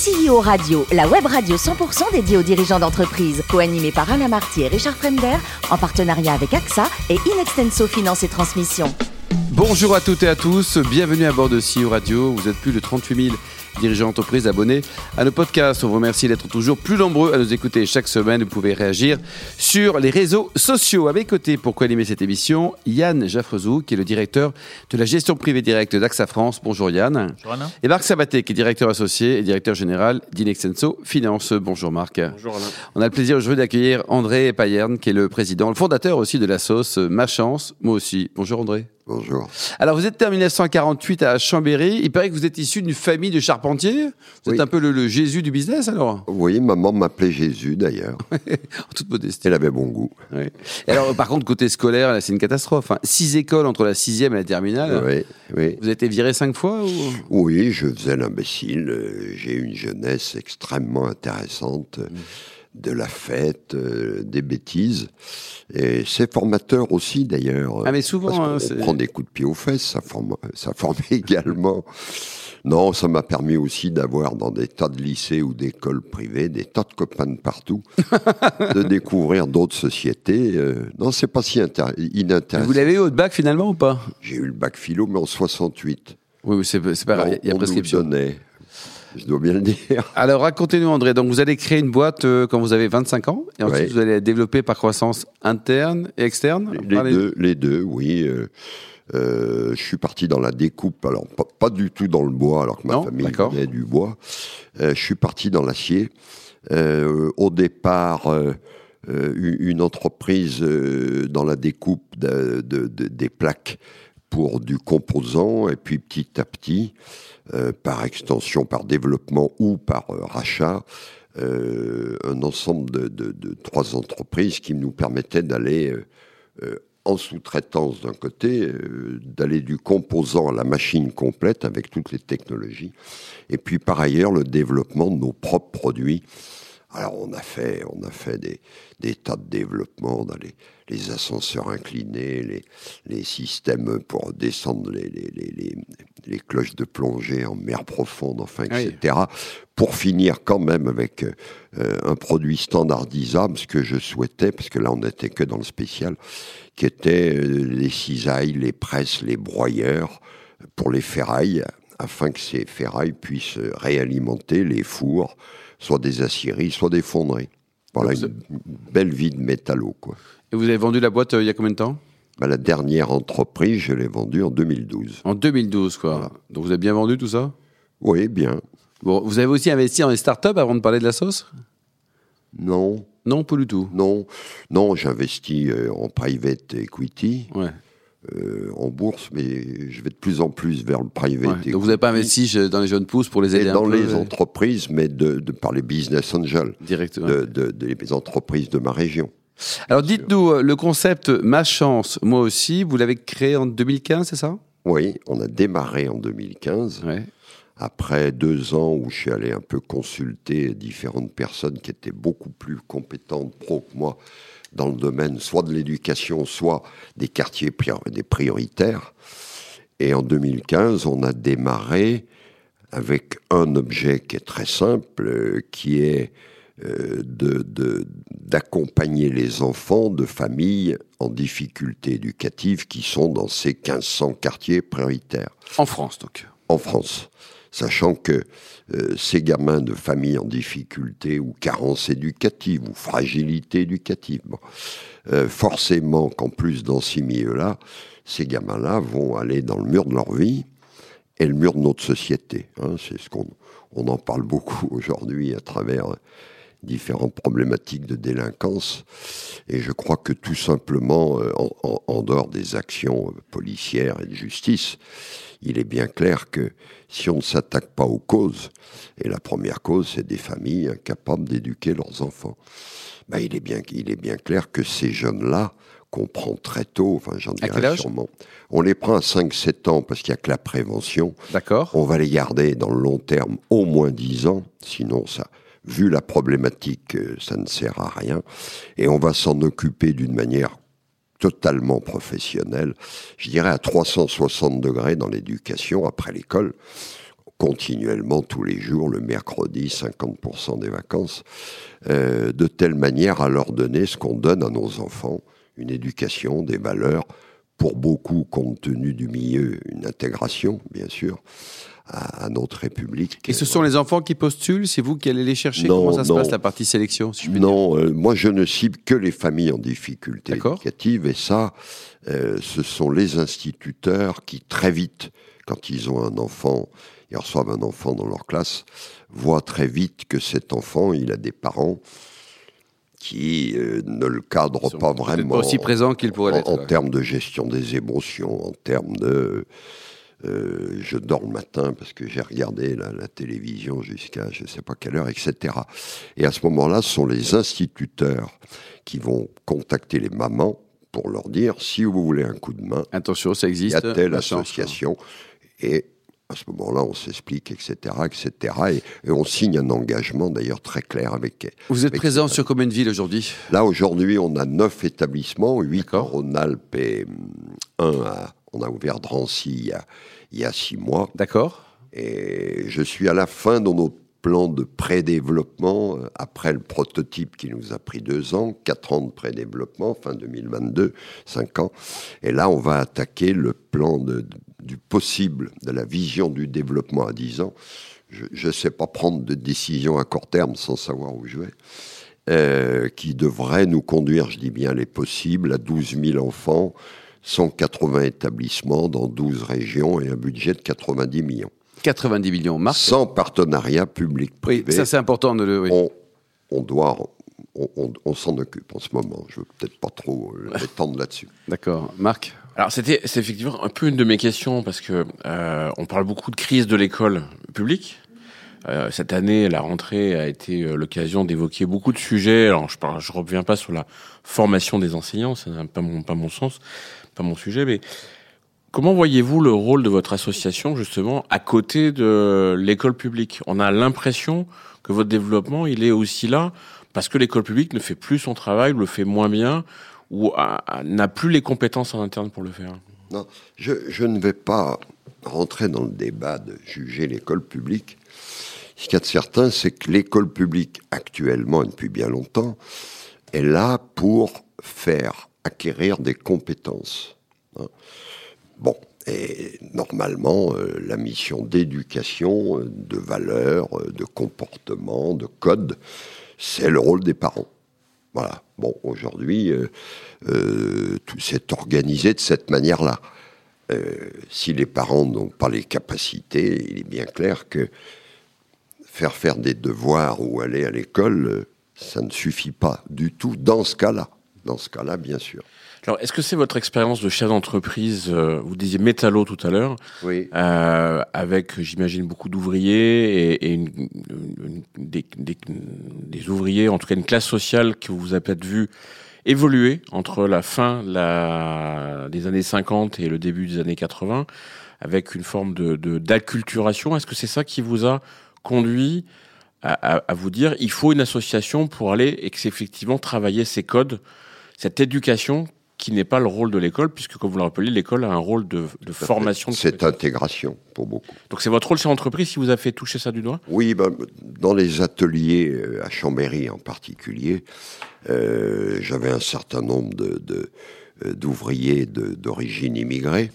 CEO Radio, la web radio 100% dédiée aux dirigeants d'entreprise, co-animée par Alain Marty et Richard Fremder, en partenariat avec AXA et Inextenso Finance et Transmission. Bonjour à toutes et à tous, bienvenue à bord de CEO Radio. Vous êtes plus de 38 000 dirigeants d'entreprise abonnés à nos podcasts. On vous remercie d'être toujours plus nombreux à nous écouter chaque semaine. Vous pouvez réagir sur les réseaux sociaux. À mes côtés, pour co-animer cette émission, Yann Jaffrezou, qui est le directeur de la gestion privée directe d'AXA France. Bonjour Yann. Bonjour Alain. Et Marc Sabaté, qui est directeur associé et directeur général d'Inexenso Finance. Bonjour Marc. Bonjour Alain. On a le plaisir aujourd'hui d'accueillir André Payerne, qui est le président, le fondateur aussi de la sauce Ma Chance. Moi aussi. Bonjour André. Bonjour. Alors, vous êtes né en 1948 à Chambéry. Il paraît que vous êtes issu d'une famille de charpentiers. Vous êtes un peu le, le Jésus du business, alors Oui, maman m'appelait Jésus d'ailleurs. En toute modestie. Elle avait bon goût. Oui. Alors, par contre, côté scolaire, là, c'est une catastrophe. hein. Six écoles entre la sixième et la terminale. Oui, oui. Vous avez été viré cinq fois ou... Oui, je faisais l'imbécile. J'ai eu une jeunesse extrêmement intéressante, euh, de la fête, euh, des bêtises. Et c'est formateur aussi d'ailleurs. Ah, mais souvent, hein, c'est- prend des coups de pied aux fesses, ça forme, ça forme également. Non, ça m'a permis aussi d'avoir dans des tas de lycées ou d'écoles privées des tas de copains de partout, de découvrir d'autres sociétés. Euh, non, c'est pas si intér- inintéressant. Vous l'avez eu au bac finalement ou pas? J'ai eu le bac philo, mais en 68. Oui, c'est grave, il y a On nous donnait. Je dois bien le dire. Alors, racontez-nous, André. Donc, vous allez créer une boîte euh, quand vous avez 25 ans, et ensuite, Ouais. vous allez la développer par croissance interne et externe? Les deux, les deux, oui. euh, euh, je suis parti dans la découpe, alors pas, pas du tout dans le bois, alors que ma Non, famille venait du bois. Je suis parti dans l'acier. Au départ, une entreprise dans la découpe de- de- de- des plaques pour du composant, et puis petit à petit, euh, par extension, par développement ou par euh, rachat, euh, un ensemble de, trois entreprises qui nous permettaient d'aller en sous-traitance d'un côté, d'aller du composant à la machine complète avec toutes les technologies, et puis par ailleurs le développement de nos propres produits. Alors on a fait, on a fait des, des tas de développements dans les, les ascenseurs inclinés, les, les systèmes pour descendre les, cloches de plongée en mer profonde, enfin, Oui. etc. Pour finir quand même avec euh, un produit standardisable, ce que je souhaitais, parce que là on n'était que dans le spécial, qui était euh, les cisailles, les presses, les broyeurs pour les ferrailles, afin que ces ferrailles puissent réalimenter les fours, soit des aciéries, soit des fonderies. Voilà une belle vie de métallo, quoi. Et vous avez vendu la boîte euh, il y a combien de temps? Bah, la dernière entreprise, je l'ai vendue en 2012. En 2012, quoi. Voilà. Donc, vous avez bien vendu tout ça? Oui, bien. Bon, vous avez aussi investi dans les startups avant de parler de la sauce? Non, Non, pas du tout. non, non, j'investis euh, en private equity, Ouais. Euh, en bourse, mais je vais de plus en plus vers le ouais. equity. Donc, vous n'avez pas investi dans les jeunes pousses pour les Et aider un dans peu, les euh, entreprises, mais de, de- par les business angels, directement. de, de- des entreprises de ma région. Alors, dites-nous, euh, le concept Ma Chance, moi aussi, vous l'avez créé en 2015, c'est ça? Oui, on a démarré en 2015. Ouais. Après deux ans où je suis allé un peu consulter différentes personnes qui étaient beaucoup plus compétentes, pro que moi, dans le domaine soit de l'éducation, soit des quartiers prior- des prioritaires. Et en 2015, on a démarré avec un objet qui est très simple, euh, qui est euh, de- de- d'accompagner les enfants de familles en difficulté éducative qui sont dans ces 1500 quartiers prioritaires En France, donc. en France. Sachant que euh, ces gamins de familles en difficulté ou carence éducative ou fragilité éducative, euh, forcément qu'en plus dans ces milieux-là, ces gamins-là vont aller dans le mur de leur vie et le mur de notre société. hein. C'est ce qu'on on en parle beaucoup aujourd'hui à travers différentes problématiques de délinquance. Et je crois que tout simplement, euh, en, en- en dehors des actions policières et de justice, il est bien clair que si on ne s'attaque pas aux causes, et la première cause, c'est des familles incapables d'éduquer leurs enfants, ben, il, est bien, il est bien clair que ces jeunes-là, qu'on prend très tôt, enfin j'en dirais sûrement, on les prend à 5-7 ans parce qu'il n'y a que la prévention, D'accord. on va les garder dans le long terme au moins 10 ans, sinon ça, vu la problématique, euh, ça ne sert à rien. Et on va s'en occuper d'une manière totalement professionnelle, je dirais à 360 degrés dans l'éducation après l'école. continuellement tous les jours, le mercredi, 50% des vacances, euh, de telle manière à leur donner ce qu'on donne à nos enfants, une éducation, des valeurs, pour beaucoup, compte tenu du milieu, une intégration, bien sûr, à, notre République. Et ce sont les enfants qui postulent? C'est vous qui allez les chercher? Comment ça se passe, la partie sélection Non, euh, moi je ne cible que les familles en difficulté éducative, et ça, euh, ce sont les instituteurs qui, très vite, quand ils ont un enfant, ils reçoivent un enfant dans leur classe, voient très vite que cet enfant, il a des parents qui euh, ne le cadrent pas vraiment. aussi présent qu'il pourrait l'être. En, termes de gestion des émotions, en termes de. Euh, je dors le matin parce que j'ai regardé la, la télévision jusqu'à je ne sais pas quelle heure, etc. Et à ce moment-là, ce sont les instituteurs qui vont contacter les mamans pour leur dire si vous voulez un coup de main. Attention, ça existe. Il y a telle association. Et à ce moment-là, on s'explique, etc., etc. Et, on signe un engagement d'ailleurs très clair avec. Vous êtes présent sur combien de villes aujourd'hui? Là, aujourd'hui, on a neuf établissements, huit en Rhône-Alpes et un à. On a ouvert Drancy il y a, il y a six mois. D'accord. Et je suis à la fin de notre plan de pré-développement, euh, après le prototype qui nous a pris deux ans, quatre ans de pré-développement, fin 2022, cinq ans. Et là, on va attaquer le plan de, du possible, de la vision du développement à 10 ans. Je ne sais pas prendre de décision à court terme sans savoir où je vais. Euh, qui devrait nous conduire, je dis bien les possibles, à 12 000 enfants, 180 établissements dans 12 régions et un budget de 90 millions. 90 millions, Marc? Sans partenariat public-privé. Oui, ça c'est important de le... On, on doit on, s'en occupe en ce moment. Je ne veux peut-être pas trop m'étendre là-dessus. D'accord. Marc? Alors, c'était c'est effectivement un peu une de mes questions parce que euh, on parle beaucoup de crise de l'école publique. Euh, cette année, la rentrée a été euh, l'occasion d'évoquer beaucoup de sujets. Alors, je ne je reviens pas sur la formation des enseignants, c'est pas mon, pas mon sens, pas mon sujet, mais comment voyez-vous le rôle de votre association justement à côté de l'école publique? On a l'impression que votre développement, il est aussi là parce que l'école publique ne fait plus son travail, le fait moins bien, ou n'a plus les compétences en interne pour le faire Non, je, ne vais pas rentrer dans le débat de juger l'école publique. Ce qu'il y a de certain, c'est que l'école publique, actuellement et depuis bien longtemps, est là pour faire acquérir des compétences. Hein. Bon, et normalement, euh, la mission d'éducation, euh, de valeurs, euh, de comportement, de code, c'est le rôle des parents. Voilà. Bon, aujourd'hui, euh, euh, tout s'est organisé de cette manière-là. Euh, si les parents n'ont pas les capacités, il est bien clair que faire faire des devoirs ou aller à l'école, ça ne suffit pas du tout dans ce cas-là. Dans ce cas-là, bien sûr. Alors, est-ce que c'est votre expérience de chef d'entreprise euh, Vous disiez métallo tout à l'heure, oui. Euh, avec, j'imagine, beaucoup d'ouvriers et, une, des, ouvriers, en tout cas une classe sociale que vous avez peut-être vu évoluer entre la fin la, des années 50 et le début des années 80, avec une forme de d'acculturation. Est-ce que c'est ça qui vous a conduit à, à, vous dire il faut une association pour aller et effectivement travailler ces codes, cette éducation qui n'est pas le rôle de l'école, puisque, comme vous le rappelez, l'école a un rôle de, formation. C'est intégration pour beaucoup. Donc c'est votre rôle chez l'entreprise qui vous a fait toucher ça du doigt? Oui, ben, dans les ateliers euh, à Chambéry en particulier, euh, j'avais un certain nombre de, euh, d'ouvriers d'origine immigrée.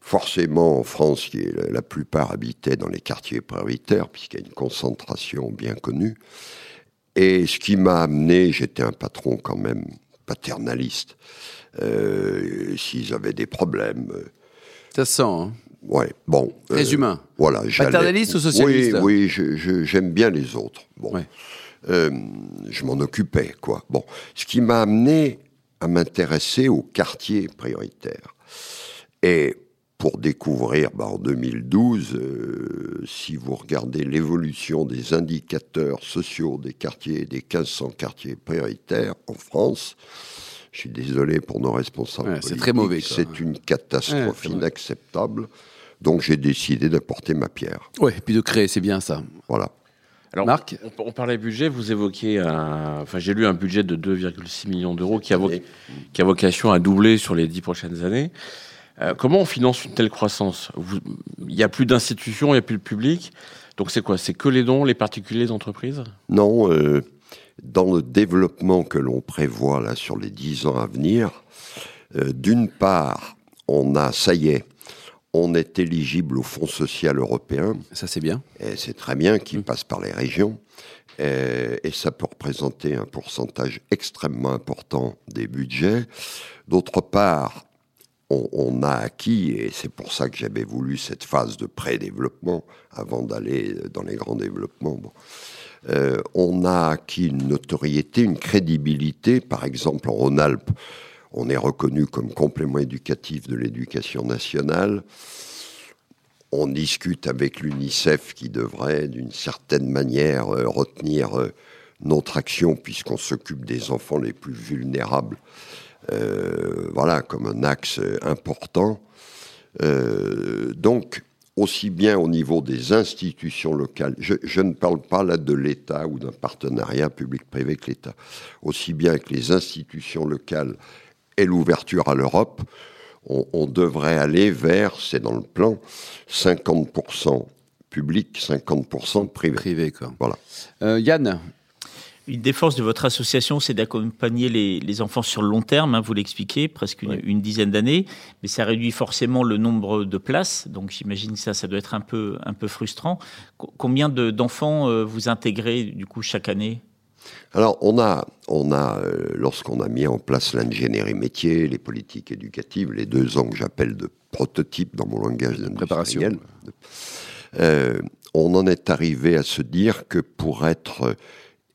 Forcément, en France, la plupart habitaient dans les quartiers prioritaires, puisqu'il y a une concentration bien connue. Et ce qui m'a amené, j'étais un patron quand même paternaliste, euh, s'ils avaient des problèmes. Euh, Ça sent, hein Ouais, bon. Très euh, humain. Voilà. Paternaliste ou socialiste Oui, oui, j'aime bien les autres. Bon. je m'en occupais, quoi. Bon. Ce qui m'a amené à m'intéresser aux quartiers prioritaires. Et pour découvrir, bah, en 2012, si vous regardez l'évolution des indicateurs sociaux des quartiers, des 1500 quartiers prioritaires en France, je suis désolé pour nos responsables. c'est très mauvais. C'est une catastrophe inacceptable. Donc j'ai décidé d'apporter ma pierre. Oui, et puis de créer, c'est bien ça. Voilà. Alors, Marc on, parlait budget, vous évoquez, enfin j'ai lu un budget de 2,6 millions d'euros qui, qui, a vocation à doubler sur les dix prochaines années. Euh, comment on finance une telle croissance? Vous- Il n'y a plus d'institutions, il n'y a plus de public. Donc c'est quoi? C'est que les dons, les particuliers, les entreprises? Non, euh, dans le développement que l'on prévoit là sur les dix ans à venir, euh, d'une part, on a, ça y est, on est éligible au Fonds social européen, Ça, c'est bien. et c'est très bien qu'il passe par les régions, et, et ça peut représenter un pourcentage extrêmement important des budgets. D'autre part, on, a acquis, et c'est pour ça que j'avais voulu cette phase de pré-développement avant d'aller dans les grands développements. Euh, on a acquis une notoriété, une crédibilité. Par exemple, en Rhône-Alpes, on est reconnu comme complément éducatif de l'éducation nationale. On discute avec l'UNICEF qui devrait, d'une certaine manière, euh, retenir euh, notre action puisqu'on s'occupe des enfants les plus vulnérables. Euh, voilà, comme un axe important. Euh, donc, aussi bien au niveau des institutions locales, je, je ne parle pas là de l'État ou d'un partenariat public-privé avec l'État, aussi bien avec les institutions locales et l'ouverture à l'Europe, on, on devrait aller vers, c'est dans le plan, 50% public, 50% privé. Privé, quoi. Voilà. Euh, Yann, Une des forces de votre association, c'est d'accompagner les, les enfants sur le long terme, hein, vous l'expliquez, presque une, dizaine d'années, mais ça réduit forcément le nombre de places, donc j'imagine que ça, ça doit être un peu, un peu frustrant. Co- combien de- d'enfants euh, vous intégrez du coup chaque année? Alors, on a, on a euh, lorsqu'on a mis en place l'ingénierie métier, les politiques éducatives, les deux ans que j'appelle de prototype dans mon langage Préparation. d'industriel, euh, on en est arrivé à se dire que pour être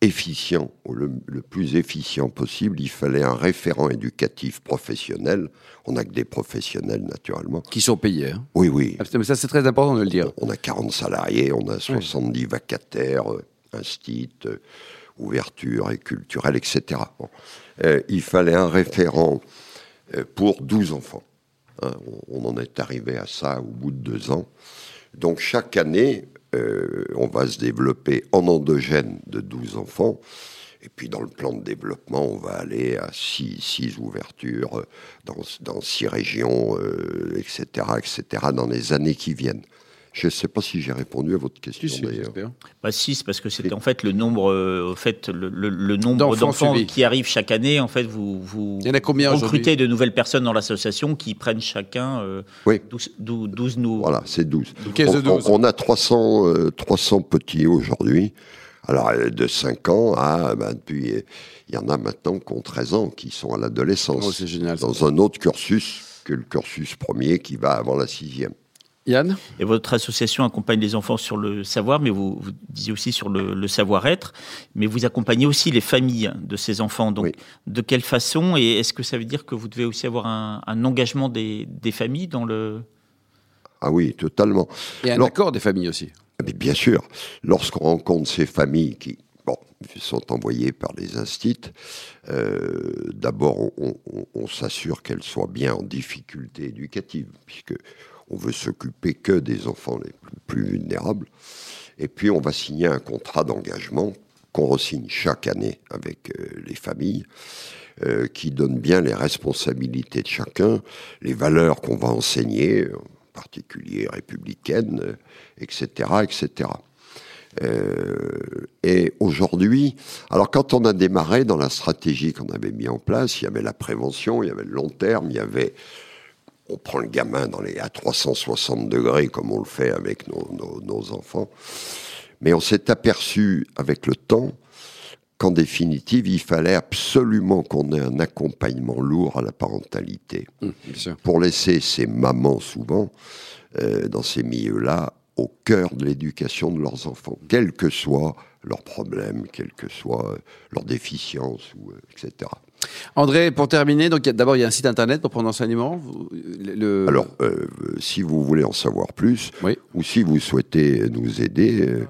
efficient, ou le, le plus efficient possible, il fallait un référent éducatif professionnel. On n'a que des professionnels, naturellement. qui sont payés. hein. Oui, oui. Ah, mais ça, c'est très important de le dire. On a 40 salariés, on a 70 vacataires, euh, instit, euh, ouverture et culturelle, etc. Bon. Euh, il fallait un référent euh, pour 12 enfants. Hein, on, on en est arrivé à ça au bout de deux ans. Donc chaque année, euh, on va se développer en endogène de 12 enfants. Et puis dans le plan de développement, on va aller à 6 six ouvertures euh, dans, dans six régions, euh, etc., etc., dans les années qui viennent. Je ne sais pas si j'ai répondu à votre question Si, si, d'ailleurs. j'espère. Pas 6 parce que c'était en fait le nombre, euh, au fait, le, le- le nombre D'enfants qui arrivent chaque année. En fait, vous, vous Il y en a combien recrutez de nouvelles personnes dans l'association qui prennent chacun euh, Oui. 12, 12, 12 nouveaux. Voilà, c'est 12. Caisse de on, 12. on- on a 300, euh, 300 petits aujourd'hui. Alors, euh, de 5 ans à, ben, depuis, euh, il y en a maintenant qui ont 13 ans, qui sont à l'adolescence. Oh, c'est. Dans un autre cursus que le cursus premier qui va avant la sixième. Yann Et votre association accompagne les enfants sur le savoir, mais vous, vous disiez aussi sur le, le savoir-être, mais vous accompagnez aussi les familles de ces enfants. Donc, Oui. de quelle façon Et est-ce que ça veut dire que vous devez aussi avoir un, un engagement des, des familles dans le... Ah oui, totalement. Et un Alors- accord des familles aussi. Mais bien sûr, lorsqu'on rencontre ces familles qui bon, sont envoyées par les instits, euh, d'abord on, on- on s'assure qu'elles soient bien en difficulté éducative, puisque on veut s'occuper que des enfants les plus, vulnérables. Et puis on va signer un contrat d'engagement qu'on resigne chaque année avec euh, les familles, euh, qui donne bien les responsabilités de chacun, les valeurs qu'on va enseigner, en particulier républicaines, etc., etc. Euh, et aujourd'hui, alors quand on a démarré dans la stratégie qu'on avait mis en place, il y avait la prévention, il y avait le long terme, il y avait on prend le gamin dans les, à 360 degrés comme on le fait avec nos, nos- nos enfants. Mais on s'est aperçu avec le temps qu'en définitive, il fallait absolument qu'on ait un accompagnement lourd à la parentalité Hum, pour laisser ces mamans souvent euh, dans ces milieux-là au cœur de l'éducation de leurs enfants, quels que soient leurs problèmes, quelle que soit euh, leur déficience, ou, euh, etc. André, pour terminer, donc d'abord il y a un site internet pour prendre enseignement. Le, Alors, euh, si vous voulez en savoir plus, Oui. ou si vous souhaitez nous aider, euh,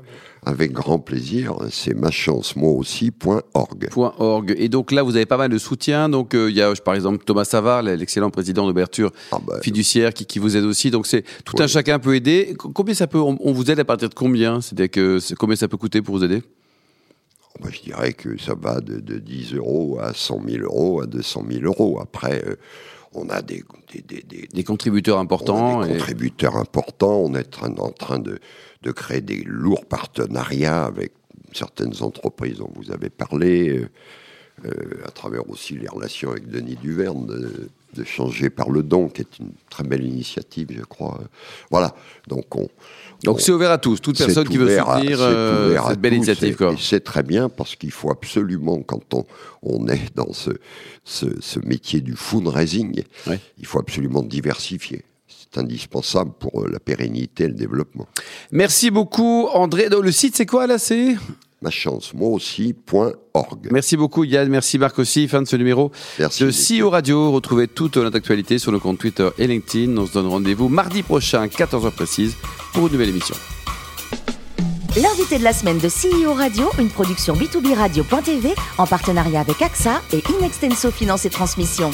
avec grand plaisir, c'est machancemoiaussi.org. .org. Et donc là, vous avez pas mal de soutien. Donc euh, il y a par exemple Thomas Savard, l'excellent président d'ouverture Ah bah, fiduciaire, qui, qui vous aide aussi. Donc c'est tout un chacun peut aider. Co- Combien ça peut on, on vous aide à partir de combien? C'est-à-dire que combien ça peut coûter pour vous aider? Moi, je dirais que ça va de, 10 euros à 100 000 euros, à 200 000 euros. Après, euh, on a des, des, contributeurs importants. des contributeurs importants. On est en train de, de, créer des lourds partenariats avec certaines entreprises dont vous avez parlé, euh, euh, à travers aussi les relations avec Denis Duverne, de, changer par le don, qui est une très belle initiative, je crois. Voilà. Donc on, donc c'est ouvert à tous, toute personne qui veut soutenir euh, cette belle initiative. C'est très bien parce qu'il faut absolument, quand on, on est dans ce, ce, ce, métier du fundraising, il faut absolument diversifier. C'est indispensable pour euh, la pérennité et le développement. Merci beaucoup André. Le site c'est quoi là C'est? Ma chance, moi aussi, point org. Merci beaucoup Yann, merci Marc aussi, fin de ce numéro merci de CEO Radio. Retrouvez toute notre actualité sur le compte Twitter et LinkedIn. On se donne rendez-vous mardi prochain, 14h précise, pour une nouvelle émission. L'invité de la semaine de CEO Radio, une production B2B Radio.tv en partenariat avec AXA et Inextenso Finance et Transmission.